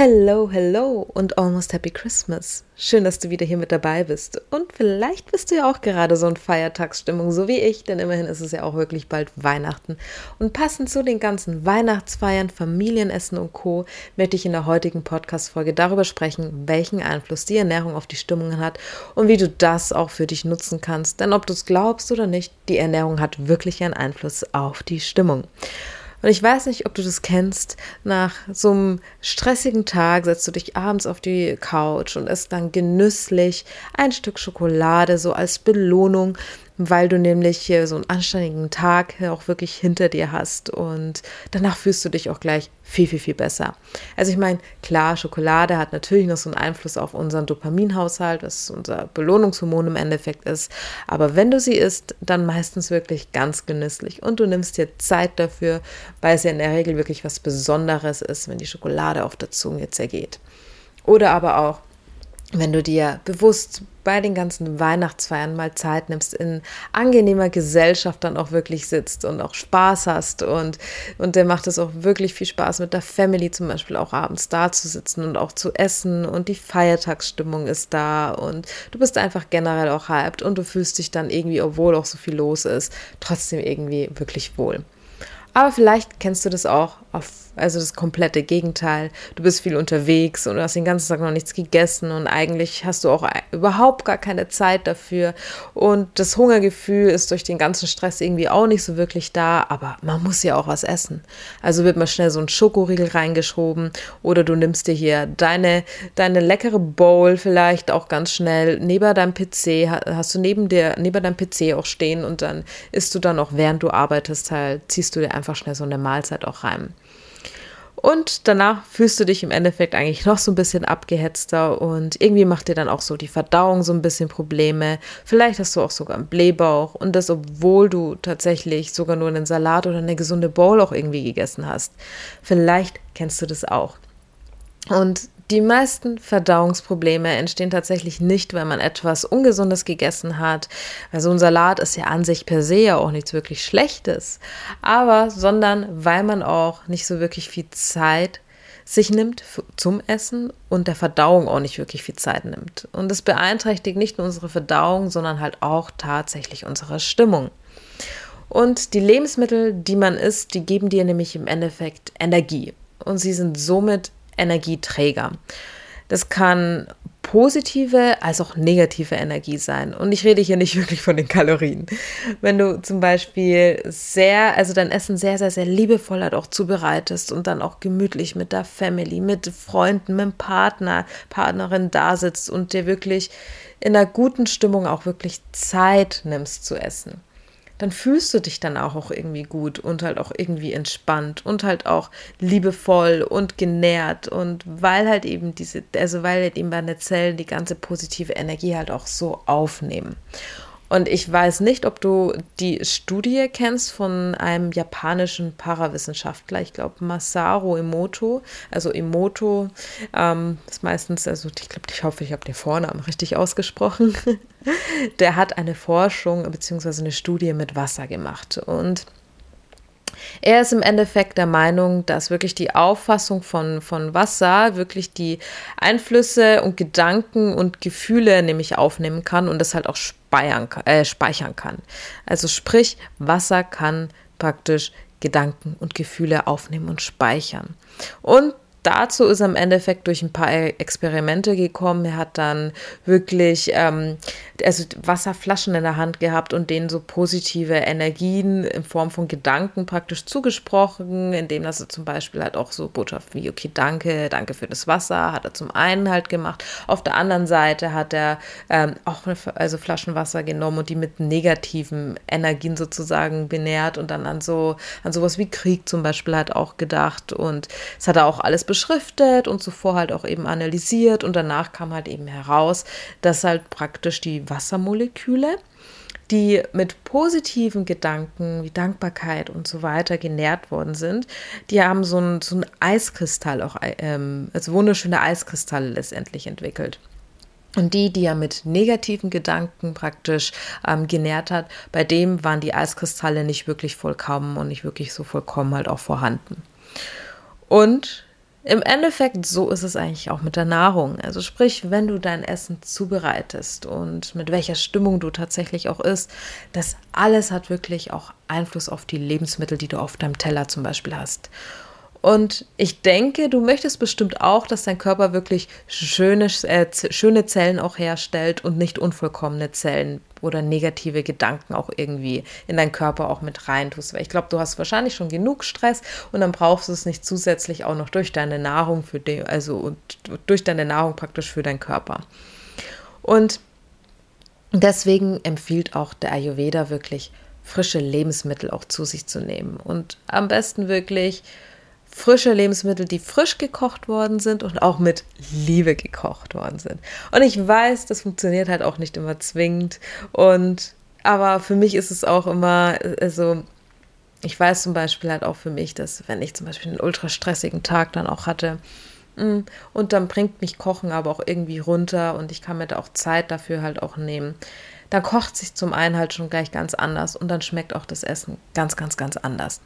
Hello, hello und almost happy Christmas. Schön, dass du wieder hier mit dabei bist. Und vielleicht bist du ja auch gerade so in Feiertagsstimmung, so wie ich, denn immerhin ist es ja auch wirklich bald Weihnachten. Und passend zu den ganzen Weihnachtsfeiern, Familienessen und Co. möchte ich in der heutigen Podcast-Folge darüber sprechen, welchen Einfluss die Ernährung auf die Stimmungen hat und wie du das auch für dich nutzen kannst. Denn ob du es glaubst oder nicht, die Ernährung hat wirklich einen Einfluss auf die Stimmung. Und ich weiß nicht, ob du das kennst. Nach so einem stressigen Tag setzt du dich abends auf die Couch und isst dann genüsslich ein Stück Schokolade so als Belohnung weil du nämlich hier so einen anständigen Tag auch wirklich hinter dir hast und danach fühlst du dich auch gleich viel, viel, viel besser. Also ich meine, klar, Schokolade hat natürlich noch so einen Einfluss auf unseren Dopaminhaushalt, was unser Belohnungshormon im Endeffekt ist, aber wenn du sie isst, dann meistens wirklich ganz genüsslich und du nimmst dir Zeit dafür, weil es ja in der Regel wirklich was Besonderes ist, wenn die Schokolade auf der Zunge zergeht. Oder aber auch, wenn du dir bewusst bei den ganzen Weihnachtsfeiern mal Zeit nimmst, in angenehmer Gesellschaft dann auch wirklich sitzt und auch Spaß hast und, und der macht es auch wirklich viel Spaß mit der Family zum Beispiel auch abends da zu sitzen und auch zu essen und die Feiertagsstimmung ist da und du bist einfach generell auch hyped und du fühlst dich dann irgendwie, obwohl auch so viel los ist, trotzdem irgendwie wirklich wohl. Aber vielleicht kennst du das auch auf, also das komplette Gegenteil. Du bist viel unterwegs und du hast den ganzen Tag noch nichts gegessen und eigentlich hast du auch überhaupt gar keine Zeit dafür. Und das Hungergefühl ist durch den ganzen Stress irgendwie auch nicht so wirklich da, aber man muss ja auch was essen. Also wird mal schnell so ein Schokoriegel reingeschoben oder du nimmst dir hier deine, deine leckere Bowl vielleicht auch ganz schnell neben deinem PC, hast du neben dir, neben deinem PC auch stehen und dann isst du dann auch, während du arbeitest, halt, ziehst du dir einfach schnell so eine Mahlzeit auch rein. Und danach fühlst du dich im Endeffekt eigentlich noch so ein bisschen abgehetzter und irgendwie macht dir dann auch so die Verdauung so ein bisschen Probleme. Vielleicht hast du auch sogar einen Blähbauch und das, obwohl du tatsächlich sogar nur einen Salat oder eine gesunde Bowl auch irgendwie gegessen hast. Vielleicht kennst du das auch. Und die meisten Verdauungsprobleme entstehen tatsächlich nicht, wenn man etwas Ungesundes gegessen hat. Also ein Salat ist ja an sich per se ja auch nichts wirklich Schlechtes, aber sondern weil man auch nicht so wirklich viel Zeit sich nimmt zum Essen und der Verdauung auch nicht wirklich viel Zeit nimmt. Und das beeinträchtigt nicht nur unsere Verdauung, sondern halt auch tatsächlich unsere Stimmung. Und die Lebensmittel, die man isst, die geben dir nämlich im Endeffekt Energie. Und sie sind somit Energieträger. Das kann positive als auch negative Energie sein. Und ich rede hier nicht wirklich von den Kalorien. Wenn du zum Beispiel sehr, also dein Essen sehr, sehr, sehr liebevoll halt auch zubereitest und dann auch gemütlich mit der Family, mit Freunden, mit dem Partner, Partnerin da sitzt und dir wirklich in einer guten Stimmung auch wirklich Zeit nimmst zu essen dann fühlst du dich dann auch, auch irgendwie gut und halt auch irgendwie entspannt und halt auch liebevoll und genährt und weil halt eben diese, also weil halt eben deine Zellen die ganze positive Energie halt auch so aufnehmen. Und ich weiß nicht, ob du die Studie kennst von einem japanischen Parawissenschaftler, ich glaube Masaru Emoto. Also Emoto ähm, ist meistens, also ich glaube, ich hoffe, ich habe den Vornamen richtig ausgesprochen. Der hat eine Forschung bzw. eine Studie mit Wasser gemacht. Und er ist im Endeffekt der Meinung, dass wirklich die Auffassung von, von Wasser wirklich die Einflüsse und Gedanken und Gefühle nämlich aufnehmen kann und das halt auch speichern, äh, speichern kann. Also sprich, Wasser kann praktisch Gedanken und Gefühle aufnehmen und speichern. Und dazu ist er im Endeffekt durch ein paar Experimente gekommen. Er hat dann wirklich ähm, also Wasserflaschen in der Hand gehabt und denen so positive Energien in Form von Gedanken praktisch zugesprochen, indem das er zum Beispiel halt auch so Botschaften wie, okay, danke, danke für das Wasser, hat er zum einen halt gemacht. Auf der anderen Seite hat er ähm, auch eine, also Flaschenwasser genommen und die mit negativen Energien sozusagen benährt und dann an so, an sowas wie Krieg zum Beispiel halt auch gedacht und es hat er auch alles beschrieben beschriftet und zuvor halt auch eben analysiert und danach kam halt eben heraus, dass halt praktisch die Wassermoleküle, die mit positiven Gedanken wie Dankbarkeit und so weiter genährt worden sind, die haben so ein, so Eiskristall auch, ähm, also wunderschöne Eiskristalle letztendlich entwickelt. Und die, die er mit negativen Gedanken praktisch ähm, genährt hat, bei dem waren die Eiskristalle nicht wirklich vollkommen und nicht wirklich so vollkommen halt auch vorhanden. Und im Endeffekt, so ist es eigentlich auch mit der Nahrung. Also sprich, wenn du dein Essen zubereitest und mit welcher Stimmung du tatsächlich auch isst, das alles hat wirklich auch Einfluss auf die Lebensmittel, die du auf deinem Teller zum Beispiel hast. Und ich denke, du möchtest bestimmt auch, dass dein Körper wirklich schöne, äh, schöne Zellen auch herstellt und nicht unvollkommene Zellen oder negative Gedanken auch irgendwie in deinen Körper auch mit reintust. Weil ich glaube, du hast wahrscheinlich schon genug Stress und dann brauchst du es nicht zusätzlich auch noch durch deine Nahrung für den, also durch deine Nahrung praktisch für deinen Körper. Und deswegen empfiehlt auch der Ayurveda wirklich frische Lebensmittel auch zu sich zu nehmen und am besten wirklich frische Lebensmittel, die frisch gekocht worden sind und auch mit Liebe gekocht worden sind. Und ich weiß, das funktioniert halt auch nicht immer zwingend. Und aber für mich ist es auch immer, also ich weiß zum Beispiel halt auch für mich, dass wenn ich zum Beispiel einen ultra stressigen Tag dann auch hatte, mm, und dann bringt mich Kochen aber auch irgendwie runter und ich kann mir da auch Zeit dafür halt auch nehmen. Dann kocht sich zum einen halt schon gleich ganz anders und dann schmeckt auch das Essen ganz, ganz, ganz anders.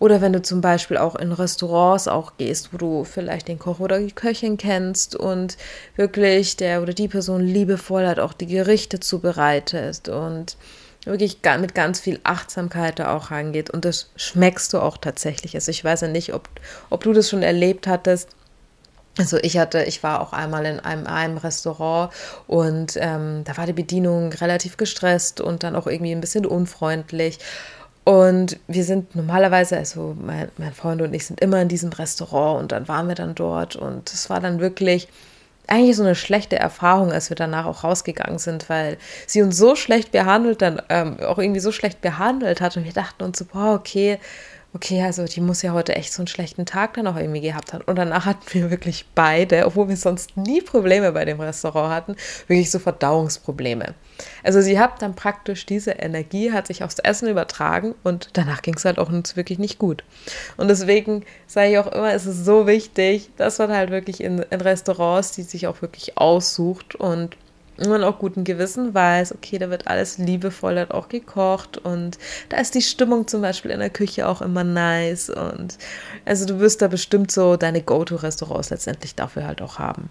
Oder wenn du zum Beispiel auch in Restaurants auch gehst, wo du vielleicht den Koch oder die Köchin kennst und wirklich der oder die Person liebevoll halt auch die Gerichte zubereitet und wirklich mit ganz viel Achtsamkeit da auch rangeht. Und das schmeckst du auch tatsächlich. Also ich weiß ja nicht, ob, ob du das schon erlebt hattest. Also ich hatte, ich war auch einmal in einem, einem Restaurant und ähm, da war die Bedienung relativ gestresst und dann auch irgendwie ein bisschen unfreundlich. Und wir sind normalerweise, also mein, mein Freund und ich sind immer in diesem Restaurant und dann waren wir dann dort und es war dann wirklich eigentlich so eine schlechte Erfahrung, als wir danach auch rausgegangen sind, weil sie uns so schlecht behandelt, dann ähm, auch irgendwie so schlecht behandelt hat und wir dachten uns so, boah, okay, okay, also die muss ja heute echt so einen schlechten Tag dann auch irgendwie gehabt haben. Und danach hatten wir wirklich beide, obwohl wir sonst nie Probleme bei dem Restaurant hatten, wirklich so Verdauungsprobleme. Also sie hat dann praktisch diese Energie, hat sich aufs Essen übertragen und danach ging es halt auch uns wirklich nicht gut. Und deswegen sage ich auch immer, es ist so wichtig, dass man halt wirklich in, in Restaurants, die sich auch wirklich aussucht und man auch guten Gewissen weiß, okay, da wird alles liebevoll halt auch gekocht und da ist die Stimmung zum Beispiel in der Küche auch immer nice und also du wirst da bestimmt so deine Go-To-Restaurants letztendlich dafür halt auch haben.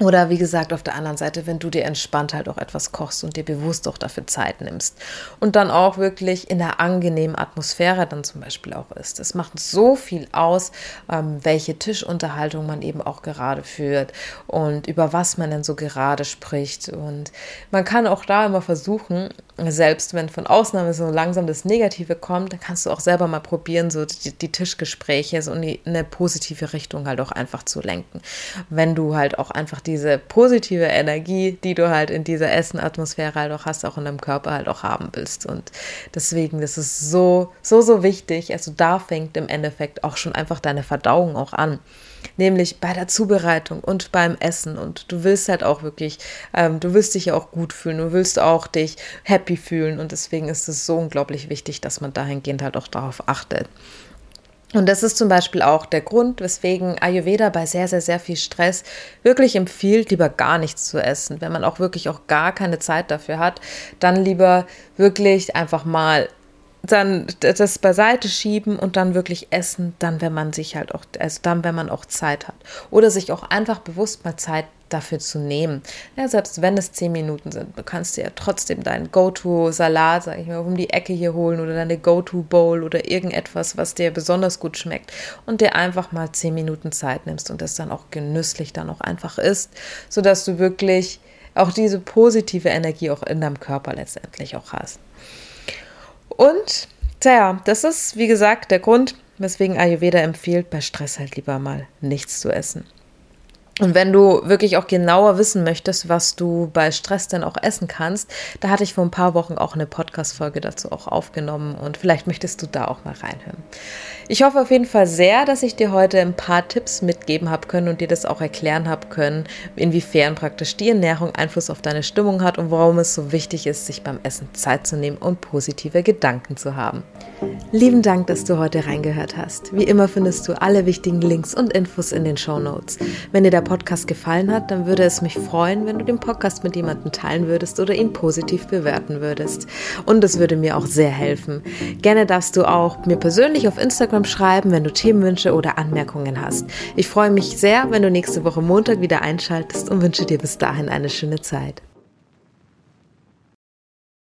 Oder wie gesagt, auf der anderen Seite, wenn du dir entspannt halt auch etwas kochst und dir bewusst auch dafür Zeit nimmst und dann auch wirklich in der angenehmen Atmosphäre dann zum Beispiel auch ist. Es macht so viel aus, ähm, welche Tischunterhaltung man eben auch gerade führt und über was man denn so gerade spricht. Und man kann auch da immer versuchen, selbst wenn von Ausnahme so langsam das Negative kommt, dann kannst du auch selber mal probieren, so die, die Tischgespräche so in eine positive Richtung halt auch einfach zu lenken. Wenn du halt auch einfach diese positive Energie, die du halt in dieser Essenatmosphäre halt auch hast, auch in deinem Körper halt auch haben willst. Und deswegen, das ist so, so, so wichtig. Also da fängt im Endeffekt auch schon einfach deine Verdauung auch an nämlich bei der Zubereitung und beim Essen. Und du willst halt auch wirklich, ähm, du willst dich ja auch gut fühlen, du willst auch dich happy fühlen. Und deswegen ist es so unglaublich wichtig, dass man dahingehend halt auch darauf achtet. Und das ist zum Beispiel auch der Grund, weswegen Ayurveda bei sehr, sehr, sehr viel Stress wirklich empfiehlt, lieber gar nichts zu essen. Wenn man auch wirklich auch gar keine Zeit dafür hat, dann lieber wirklich einfach mal dann das beiseite schieben und dann wirklich essen, dann wenn man sich halt auch, also dann wenn man auch Zeit hat. Oder sich auch einfach bewusst mal Zeit dafür zu nehmen. Ja, selbst wenn es zehn Minuten sind, du kannst dir ja trotzdem deinen Go-To-Salat, sag ich mal, um die Ecke hier holen oder deine Go-To-Bowl oder irgendetwas, was dir besonders gut schmeckt und dir einfach mal zehn Minuten Zeit nimmst und das dann auch genüsslich dann auch einfach isst, sodass du wirklich auch diese positive Energie auch in deinem Körper letztendlich auch hast. Und, tja, das ist, wie gesagt, der Grund, weswegen Ayurveda empfiehlt, bei Stress halt lieber mal nichts zu essen. Und wenn du wirklich auch genauer wissen möchtest, was du bei Stress denn auch essen kannst, da hatte ich vor ein paar Wochen auch eine Podcast-Folge dazu auch aufgenommen und vielleicht möchtest du da auch mal reinhören. Ich hoffe auf jeden Fall sehr, dass ich dir heute ein paar Tipps mitgeben habe können und dir das auch erklären habe können, inwiefern praktisch die Ernährung Einfluss auf deine Stimmung hat und warum es so wichtig ist, sich beim Essen Zeit zu nehmen und positive Gedanken zu haben. Lieben Dank, dass du heute reingehört hast. Wie immer findest du alle wichtigen Links und Infos in den Show Notes. Wenn dir der Podcast gefallen hat, dann würde es mich freuen, wenn du den Podcast mit jemandem teilen würdest oder ihn positiv bewerten würdest. Und es würde mir auch sehr helfen. Gerne darfst du auch mir persönlich auf Instagram schreiben, wenn du Themenwünsche oder Anmerkungen hast. Ich freue mich sehr, wenn du nächste Woche Montag wieder einschaltest und wünsche dir bis dahin eine schöne Zeit.